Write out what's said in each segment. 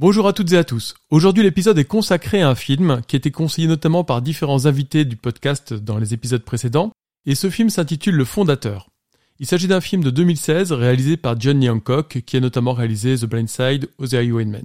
Bonjour à toutes et à tous. Aujourd'hui l'épisode est consacré à un film qui a été conseillé notamment par différents invités du podcast dans les épisodes précédents et ce film s'intitule Le Fondateur. Il s'agit d'un film de 2016 réalisé par John Hancock, qui a notamment réalisé The Blind Side The Highwayman.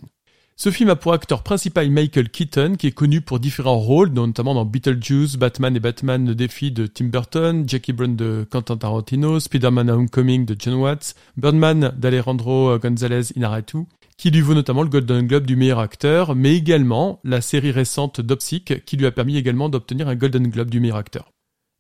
Ce film a pour acteur principal Michael Keaton, qui est connu pour différents rôles, notamment dans Beetlejuice, Batman et Batman le défi de Tim Burton, Jackie Brown de Quentin Tarantino, Spider-Man Homecoming de John Watts, Birdman d'Alejandro González Inarritu, qui lui vaut notamment le Golden Globe du meilleur acteur, mais également la série récente Dopsic, qui lui a permis également d'obtenir un Golden Globe du meilleur acteur.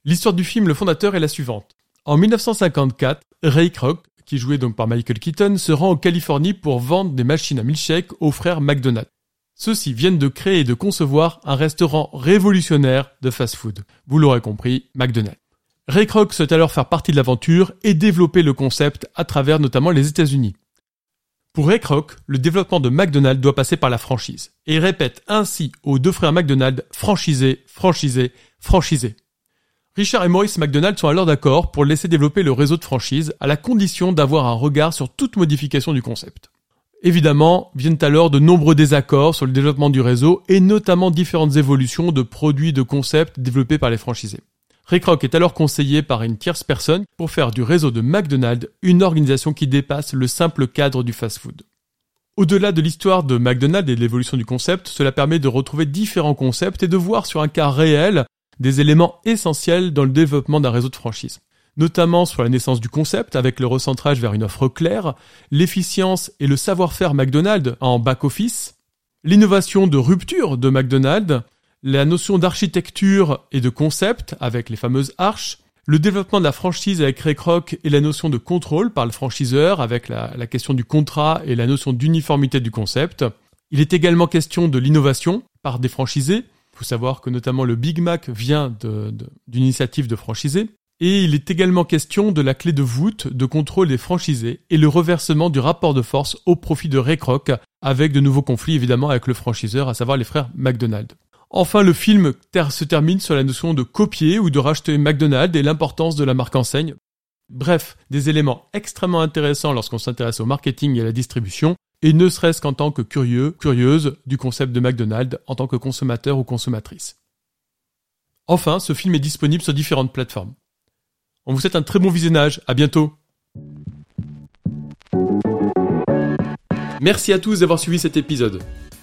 L'histoire du film Le Fondateur est la suivante. En 1954, Ray Kroc, qui jouait donc par Michael Keaton, se rend en Californie pour vendre des machines à milkshake aux frères McDonald. Ceux-ci viennent de créer et de concevoir un restaurant révolutionnaire de fast-food. Vous l'aurez compris, McDonald's. Ray Kroc souhaite alors faire partie de l'aventure et développer le concept à travers notamment les États-Unis. Pour Ray le développement de McDonald's doit passer par la franchise. Et répète ainsi aux deux frères McDonald, franchisé, franchisé, franchisé. Richard et Maurice McDonald sont alors d'accord pour laisser développer le réseau de franchise à la condition d'avoir un regard sur toute modification du concept. Évidemment, viennent alors de nombreux désaccords sur le développement du réseau et notamment différentes évolutions de produits de concepts développés par les franchisés. Rick Rock est alors conseillé par une tierce personne pour faire du réseau de McDonald's une organisation qui dépasse le simple cadre du fast-food. Au-delà de l'histoire de McDonald's et de l'évolution du concept, cela permet de retrouver différents concepts et de voir sur un cas réel des éléments essentiels dans le développement d'un réseau de franchise notamment sur la naissance du concept avec le recentrage vers une offre claire, l'efficience et le savoir-faire McDonald's en back-office, l'innovation de rupture de McDonald's, la notion d'architecture et de concept avec les fameuses arches, le développement de la franchise avec Ray Kroc et la notion de contrôle par le franchiseur avec la, question du contrat et la notion d'uniformité du concept. Il est également question de l'innovation par des franchisés, il faut savoir que notamment le Big Mac vient d'une initiative de franchisés. Et il est également question de la clé de voûte de contrôle des franchisés et le reversement du rapport de force au profit de Ray Kroc, avec de nouveaux conflits évidemment avec le franchiseur, à savoir les frères McDonald. Enfin, le film se termine sur la notion de copier ou de racheter McDonald's et l'importance de la marque enseigne. Bref, des éléments extrêmement intéressants lorsqu'on s'intéresse au marketing et à la distribution, et ne serait-ce qu'en tant que curieux, curieuse du concept de McDonald's en tant que consommateur ou consommatrice. Enfin, ce film est disponible sur différentes plateformes. On vous souhaite un très bon visionnage, à bientôt Merci à tous d'avoir suivi cet épisode.